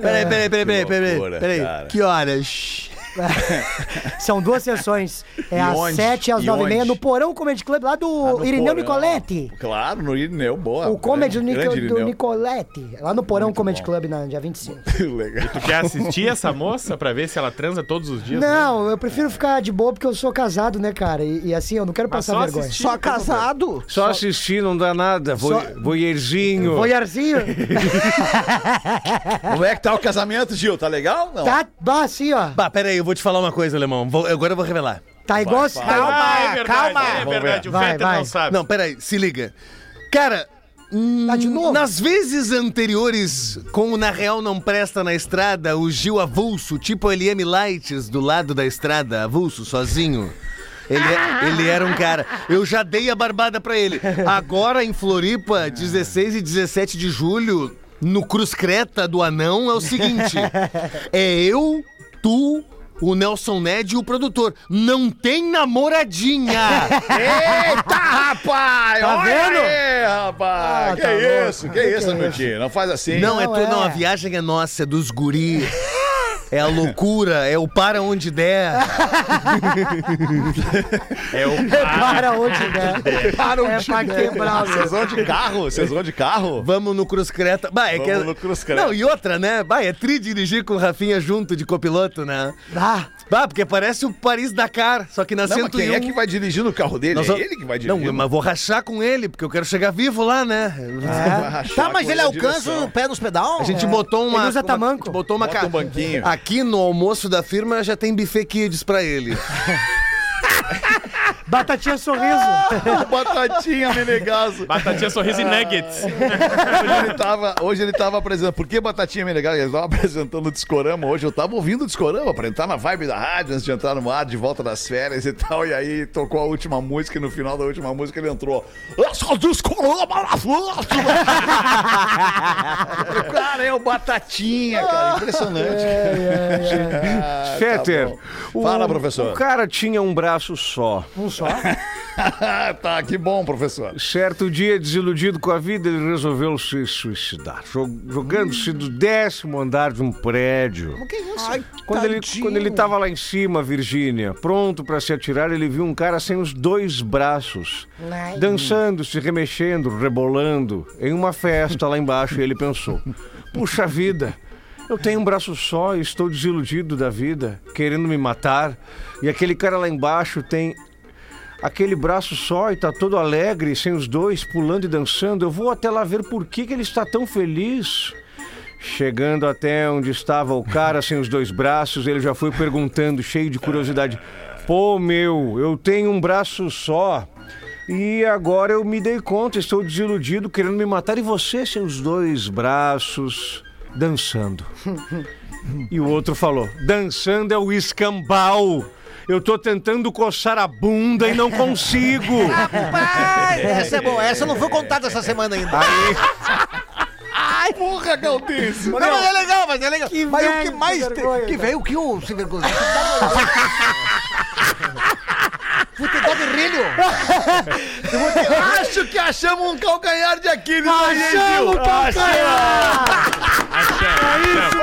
Peraí, peraí, peraí, peraí, peraí. peraí. Que horas? *laughs* São duas sessões. É E às onde? 7 e às E 9 e meia no Porão Comedy Club, lá do no Irineu Porão. Nicoletti. Claro, no Irineu, boa. O comedy do, Nico, do. Nicoletti. Lá no Porão Comedy Club, na dia 25. *laughs* Legal. Tu quer assistir essa moça pra ver se ela transa todos os dias? Não, eu prefiro ficar de boa porque eu sou casado, né, cara? E, e assim, eu não quero Mas passar só vergonha. assistir. Só casado? Só assistir não dá nada. Só- Voyerzinho. Voyarzinho? *laughs* Como é que tá o casamento, Gil? Tá legal? Não. tá bah, assim, ó. Bah, peraí, eu vou te falar uma coisa, alemão. Vou- agora eu vou revelar. Tá igual. vai. tá- Ah, é verdade, calma. é verdade. O Vai, Fetter vai. não sabe. Não, peraí, se liga. Cara, hum, Tá de novo? nas vezes anteriores, com o Na Real Não Presta na Estrada, o Gil avulso, tipo LM Lights, do lado da estrada, avulso, sozinho. Ele, é- *laughs* ele era um cara. Eu já dei a barbada pra ele. Agora, em Floripa, 16 e 17 de julho, no Cruz Creta do Anão, é o seguinte: *laughs* é eu, tu. O Nelson Ned e o produtor. Não tem namoradinha! *laughs* Eita, rapaz! Tá olha vendo? aí, rapaz! Ah, que tá isso? louco. Que, Que isso, é meu tio? Não faz assim. Não, é Não, tu, não, é. a viagem é nossa, é dos guri. É a loucura, é o para onde der. É o Para onde der. Para É pra quebrar, Vocês vão de carro? Vocês vão de carro? Vamos no Cruz Creta. Bah, é Vamos que é- no Cruz Creta. Não, e outra, né? Bah, é tri dirigir com o Rafinha junto de copiloto, né? Ah, Bah, porque parece o Paris Dakar, só que na Não, mas 101. quem é que vai dirigir no carro dele? Nós É ele que vai Não, dirigir. mas vou rachar com ele, porque eu quero chegar vivo lá, né? Vai rachar Tá, mas ele a alcança o pé nos pedal? A gente botou uma. Ele usa uma- tamanco. a gente botou uma Bota um banquinho. Aqui no almoço da firma já tem buffet kids pra ele. *laughs* batatinha sorriso. *laughs* Batatinha Menegaso. Batatinha Sorriso e Nuggets. Hoje ele tava, hoje ele tava apresentando. Por que Batatinha Menegaso? Ele tava apresentando o Discorama hoje. Eu tava ouvindo o Discorama pra entrar na vibe da rádio antes de entrar no ar, de volta das férias e tal. E aí tocou a última música e no final da última música ele entrou. É o Discorama na próxima." *laughs* Cara, é o Batatinha, cara. Impressionante. *laughs* Ah, tá Fetter, o- Fala, professor. O cara tinha um braço só. Um só. *laughs* tá, que bom, professor. Certo dia, desiludido com a vida, ele resolveu se suicidar, jo- jogando-se do décimo andar de um prédio. Ai, Quando ele, quando ele tava lá em cima, Virgínia, pronto pra se atirar, ele viu um cara sem os dois braços, dançando, se remexendo, rebolando, em uma festa lá embaixo, e ele pensou: puxa vida. Eu tenho um braço só e estou desiludido da vida, querendo me matar. E aquele cara lá embaixo tem aquele braço só e tá todo alegre, sem os dois, pulando e dançando. Eu vou até lá ver por que, que ele está tão feliz. Chegando até onde estava o cara sem os dois braços, ele já foi perguntando, cheio de curiosidade: Pô, meu, eu tenho um braço só. E agora eu me dei conta, estou desiludido, querendo me matar. E você, sem os dois braços, dançando. *laughs* E o outro falou: Dançando é o escambau. Eu tô tentando coçar a bunda e não consigo. *laughs* Rapaz, essa é boa. Essa não foi contada essa semana ainda. Ai, porra, Galdense. Não, mas é legal, mas é legal. mas o que velho, mais. que te- vergonha, que cara. veio o que o sem vergonha? Futebol de rilho. *laughs* Acho que achamos um calcanhar de Aquiles Achamos o calcanhar!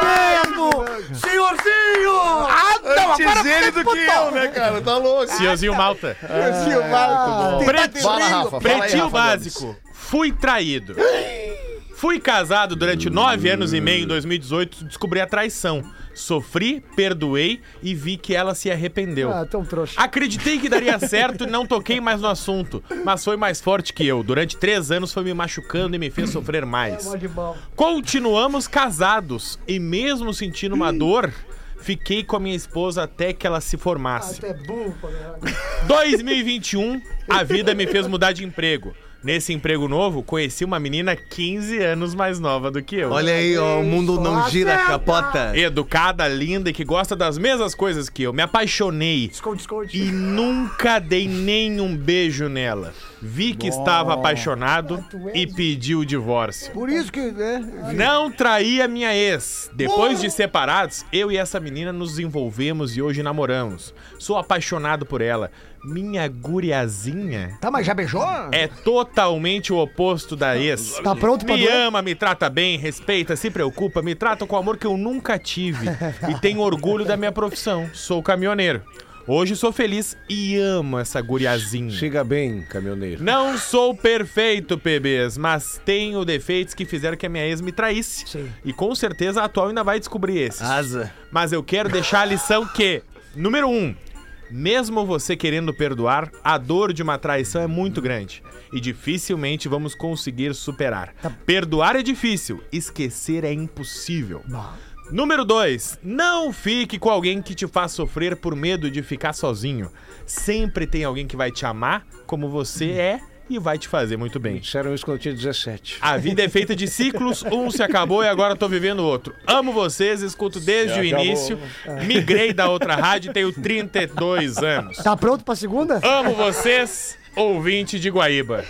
mesmo! Senhorzinho! Ah, não, Antes agora ele do que eu, né, cara? Tá louco. *laughs* *laughs* Senhorzinho Malta. Rafa. Fala aí, Pretinho básico. Fui traído. Fui casado durante nove anos e meio em 2018, descobri a traição. Sofri, perdoei e vi que ela se arrependeu. Ah, tão trouxa. Acreditei que daria *laughs* certo e não toquei mais no assunto, mas foi mais forte que eu. Durante três anos foi me machucando e me fez sofrer mais. Bom. Continuamos casados e mesmo sentindo uma dor, fiquei com a minha esposa até que ela se formasse. Até burro, *laughs* pô. 2021, a vida me fez mudar de emprego. Nesse emprego novo, conheci uma menina 15 anos mais nova do que eu. Olha aí, ó, o mundo não gira, capota. Educada, linda e que gosta das mesmas coisas que eu. Me apaixonei Esconde, esconde. e nunca dei nenhum beijo nela. Vi que estava apaixonado e pedi o divórcio. Por isso que. Né? Não traí a minha ex. Depois de separados, eu e essa menina nos envolvemos e hoje namoramos. Sou apaixonado por ela. Minha guriazinha Tá, mas já beijou? é totalmente o oposto da ex. Tá pronto pra Me doer? ama, me trata bem, respeita, se preocupa, me trata com o amor que eu nunca tive. e tenho orgulho da minha profissão. Sou caminhoneiro. Hoje sou feliz e amo essa guriazinha. Siga bem, caminhoneiro. Não sou perfeito, PBs, mas tenho defeitos que fizeram que a minha ex me traísse. Sim. E com certeza a atual ainda vai descobrir esses. Asa. Mas eu quero deixar a lição que, número um, mesmo você querendo perdoar, a dor de uma traição é muito grande e dificilmente vamos conseguir superar. Perdoar é difícil, esquecer é impossível. Número 2. Não fique com alguém que te faz sofrer por medo de ficar sozinho. Sempre tem alguém que vai te amar como você é e vai te fazer muito bem. Disseram isso quando eu tinha 17. A vida é feita de ciclos, um se acabou e agora tô vivendo outro. Amo vocês, escuto desde o início. Migrei da outra rádio e tenho 32 anos. Tá pronto pra segunda? Amo vocês, ouvinte de Guaíba.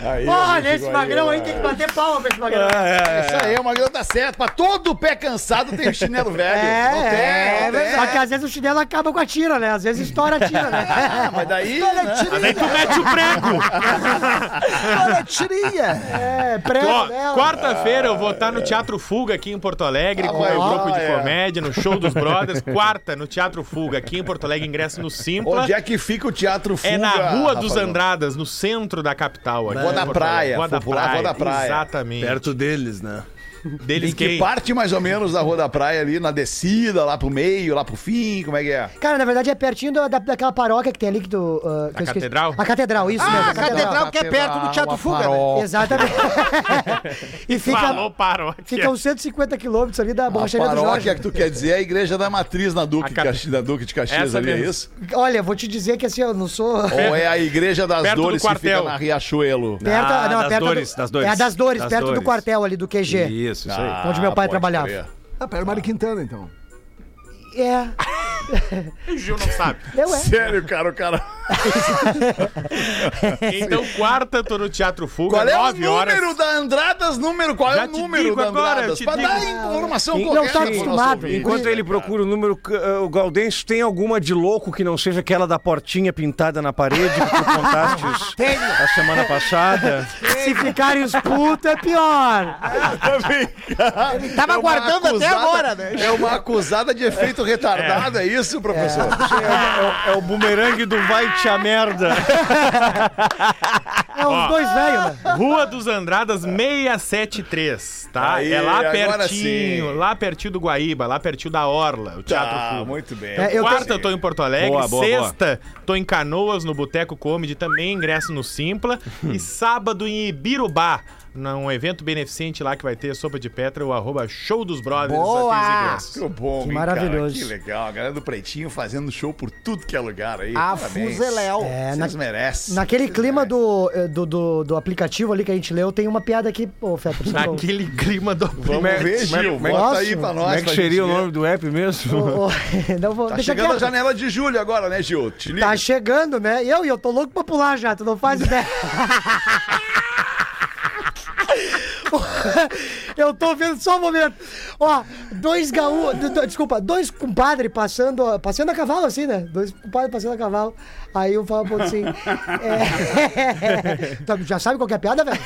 Olha, esse magrão aí tem que bater palma pra esse magrão. Isso aí, o Magrão tá certo. Pra todo pé cansado tem o chinelo velho. É, não tem, é, não é tem. Só que às vezes o chinelo acaba com a tira, né? Às vezes estoura a tira, né? Ah, mas daí. né? Mas aí tu mete o prego. Olha, tirinha! É, prego. Quarta-feira eu vou estar no Teatro Fuga aqui em Porto Alegre Ah, com o meu grupo de é. comédia no Show dos Brothers. Quarta no Teatro Fuga aqui em Porto Alegre, ingresso no Simpla. Onde é que fica o Teatro Fuga? É na Rua dos? Andradas, no centro da capital. Aqui Rua em da Praia. Rua da popular Praia. Rua da Praia. Exatamente. Perto deles, né? Deles Em que quem? parte mais ou menos da Rua da Praia ali, na descida, lá pro meio, lá pro fim, como é que é? Cara, na verdade é pertinho da, da- daquela paróquia que tem ali que tu. ah, que eu esqueci. catedral? A catedral, isso Ah, mesmo. a catedral que é perto do Teatro Fuga, né? Exatamente. *laughs* e fica, Falou paróquia. fica uns 150 quilômetros ali da A borracharia do paróquia Jorge. que tu quer dizer é a igreja da matriz na Duque, A ca- Caxi- da Duque de Caxias Essa ali, é mesmo. isso? Olha, vou te dizer que assim, eu não sou. Ou é a igreja das Perto do dores que fica na Riachuelo? Perto, Ah, não, das perto Dores, do, das Dores. É a das Dores, Das perto do Dores. quartel ali do QG. Isso, isso aí. Onde meu pai pode trabalhava. crer. Ah, pera, Mário Quintana, então. É, *laughs* O Gil não sabe. eu é. Sério, cara, o cara. *laughs* Então, quarta, tô no Teatro Fuga, Qual é o 9 horas. número da Andradas? Número, qual Já é o número da agora, Andradas? digo. dar informação Não correta tá acostumado. Enquanto ele procura o número, eh, o Gaudêncio tem alguma de louco que não seja aquela da portinha pintada na parede que tu contaste *laughs* a semana passada? Se ficarem os putos é pior. Ele tava É aguardando até acusada- agora, né? É uma acusada de efeito retardado, é, isso, professor? É, o- é o bumerangue do vai a merda. *laughs* É os dois velhos, né? Rua dos Andradas 673, tá? Aí, é lá pertinho, lá pertinho do Guaíba, lá pertinho da Orla, o Teatro Tá, muito bem. É, eu Quarta tenho- eu tô em Porto Alegre, Boa, boa, boa. sexta tô em Canoas, no Boteco Comedy, também ingresso no Simpla, *laughs* e sábado em Ibirubá, num evento beneficente lá que vai ter sopa de Petra, o arroba show dos brothers, Boa! Que bom, Que hein, maravilhoso. Cara, que legal. A galera do Pretinho fazendo show por tudo que é lugar aí. A. Fuzeléu. É, na- Vocês merecem. naquele Vocês clima merecem. do, eh, do, do, do aplicativo ali que a gente leu, tem uma piada aqui, ô Feto. Naquele clima do Vamos ver, Gil. como é- Bota aí pra nós. Como é que seria o nome do app mesmo? Ô, ô, *laughs* não vou, Tá deixa chegando a quieto. janela de julho agora, né, Gil? Te liga. Tá chegando, né? E eu, e eu tô louco pra pular já, tu não faz ideia. *laughs* Eu tô vendo só um momento. Ó, dois gaú... Desculpa, dois compadres passando, passando a cavalo assim, né? Dois compadres passando a cavalo. Aí eu falo assim... É... Já sabe qual é a piada, velho?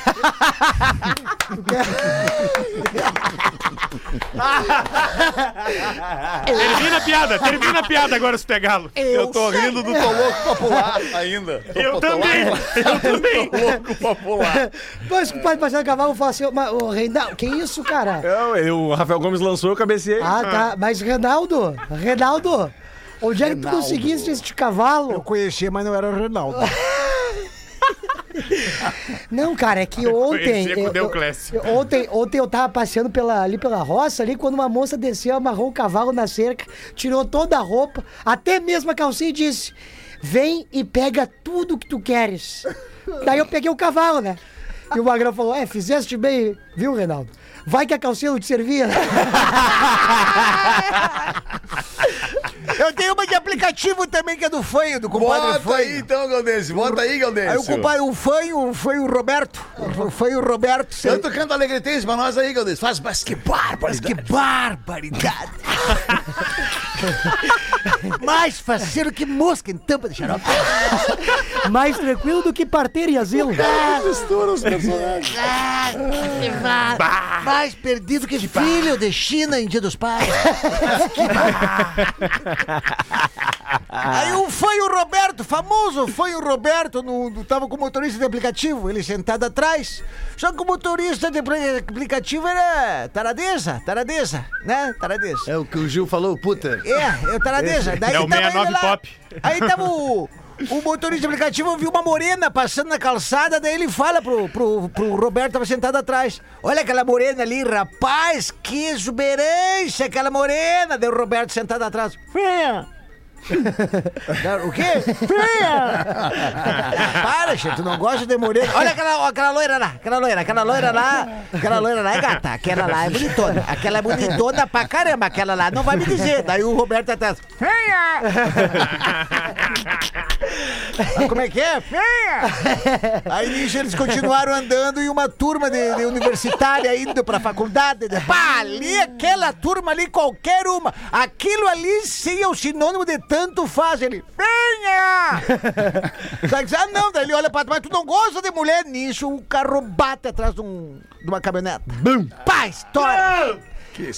Termina a piada, termina a piada agora, se pegá-lo. Eu tô rindo do Tô Louco pra Pular ainda. Eu tô também, eu também. Tô louco pra pular. Dois compadres passando a cavalo, eu falo assim... Mas, ô, Reinaldo, que isso, cara? Não, ele- o Rafael Gomes lançou, eu cabecei. Ah, tá. Mas, Reinaldo, Reinaldo, onde é que tu Reinaldo. conseguiste este cavalo? Eu conhecia, mas não era o Reinaldo. Não, cara, é que ontem. Eu- eu- ontem, ontem eu tava passeando pela, ali pela roça, ali, quando uma moça desceu, amarrou o cavalo na cerca, tirou toda a roupa, até mesmo a calcinha e disse: Vem e pega tudo que tu queres. Daí eu peguei o cavalo, né? E o Magrão falou: É, fizeste bem, viu, Reinaldo? Vai que a calcinha não te servia. *laughs* Eu tenho uma de aplicativo também que é do Fanho, do compadre Bota aí Fanho. então, Galdêncio. Bota aí, Aí o Galdêncio. compadre, o Fanho, o Fanho Roberto. O Fanho Roberto. Tanto canta alegretense pra nós aí, Galdêncio. Faz, mas que Mas que barbaridade. *laughs* *laughs* Mais faceiro que mosca em tampa de xarope. *laughs* Mais tranquilo do que parteira em asilo. Mistura os personagens. Ah, Mais perdido que filho de China em Dia dos Pais. Aí o foi o Roberto, famoso, foi o Roberto, no, no- tava com o motorista de aplicativo, ele sentado atrás. Só que o motorista de apli- aplicativo era taradeza, taradeza, né? Taradeza. É o que o Gil falou, puta. É, é o taradeza. Daí É o tava ele 69 lá. Pop. Aí tava o, o motorista de aplicativo, viu uma morena passando na calçada, daí ele fala pro, pro, pro Roberto, tava sentado atrás. Olha aquela morena ali, rapaz, que exuberância aquela morena. Daí o Roberto sentado atrás. Feia. o quê? Feia! Para, gente, tu não gosta de morena. Olha aquela, aquela loira lá, aquela loira, aquela loira lá, aquela loira lá é gata, aquela lá é bonitona, aquela é bonitona pra caramba, aquela lá não vai me dizer. Daí o Roberto atrás, feia! Ah, Como é que é? Feia! Aí nisso eles continuaram andando e uma turma de, de universitária indo pra faculdade. De, pá, ali, aquela turma ali, qualquer uma. Aquilo ali sim é o sinônimo de tanto faz. Ele, venha! *laughs* Daí diz, ah, não, daí ele olha pra trás, mas tu não gosta de mulher nisso, o carro bate atrás de, um- de uma caminhonete. Bum! Pá, estoura!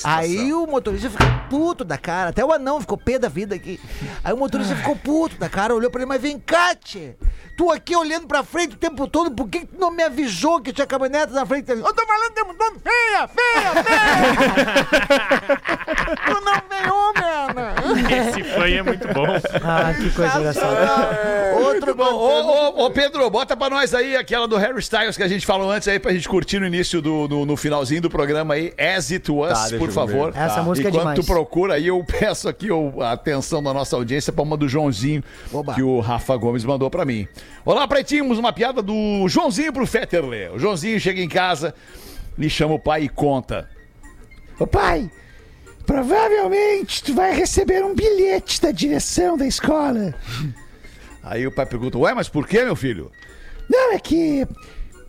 Aí o motorista ficou puto da cara, até o anão ficou pé da vida aqui. Aí o motorista ficou puto da cara, olhou pra ele, mas vem cá, tchê. Tu aqui olhando pra frente o tempo todo, por que que tu não me avisou que tinha caminhonete na frente? Eu tô falando o tempo todo, feia, feia, feia! *laughs* tu não veio, mano! Esse fã é muito bom. Ah, que coisa engraçada. Outro Bom, ô, ô, ô, Pedro, bota pra nós aí aquela do Harry Styles que a gente falou antes aí pra gente curtir no início do no, no finalzinho do programa aí, As It Was, Tá, deixa por favor. ver. Essa música é Enquanto demais. tu procura aí, eu *laughs* peço aqui a atenção da nossa audiência pra uma do Joãozinho Oba. que o Rafa Gomes mandou pra mim. Olá, pretinhos, uma piada do Joãozinho pro Fetterle. O Joãozinho chega em casa, lhe chama o pai e conta. Ô pai, provavelmente tu vai receber um bilhete da direção da escola. Aí o pai pergunta, ué, mas por que, meu filho? Não, é que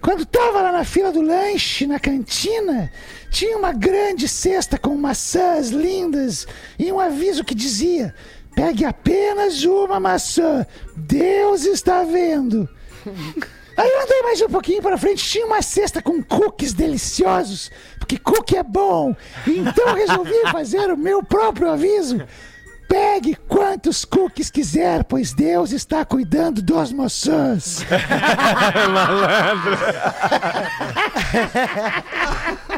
quando tava lá na fila do lanche, na cantina, tinha uma grande cesta com maçãs lindas e um aviso que dizia: pegue apenas uma maçã, Deus está vendo. *laughs* Aí eu andei mais um pouquinho para frente, tinha uma cesta com cookies deliciosos, porque cookie é bom. Então resolvi fazer o meu próprio aviso. Pegue quantos cookies quiser, pois Deus está cuidando dos maçãs. *laughs* *laughs*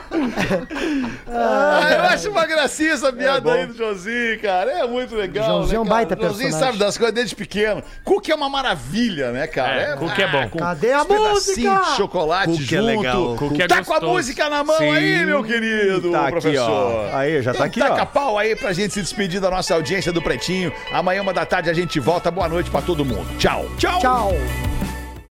Ah, eu acho uma gracinha essa piada aí do Joãozinho, cara. É muito legal. Joãozinho é um né, cara? baita Joãozinho personagem. sabe das coisas desde pequeno. Cookie é uma maravilha, né, cara? É, cookie é bom. com Cadê a música? de chocolate Cookie junto. é legal. Cookie é tá com a música na mão Sim. aí, meu querido Tá aqui, professor. ó. Aí, já tá Então aqui, taca ó. pau aí pra gente se despedir da nossa audiência do Pretinho. Amanhã, uma da tarde, a gente volta. Boa noite pra todo mundo. Tchau. Tchau. Tchau.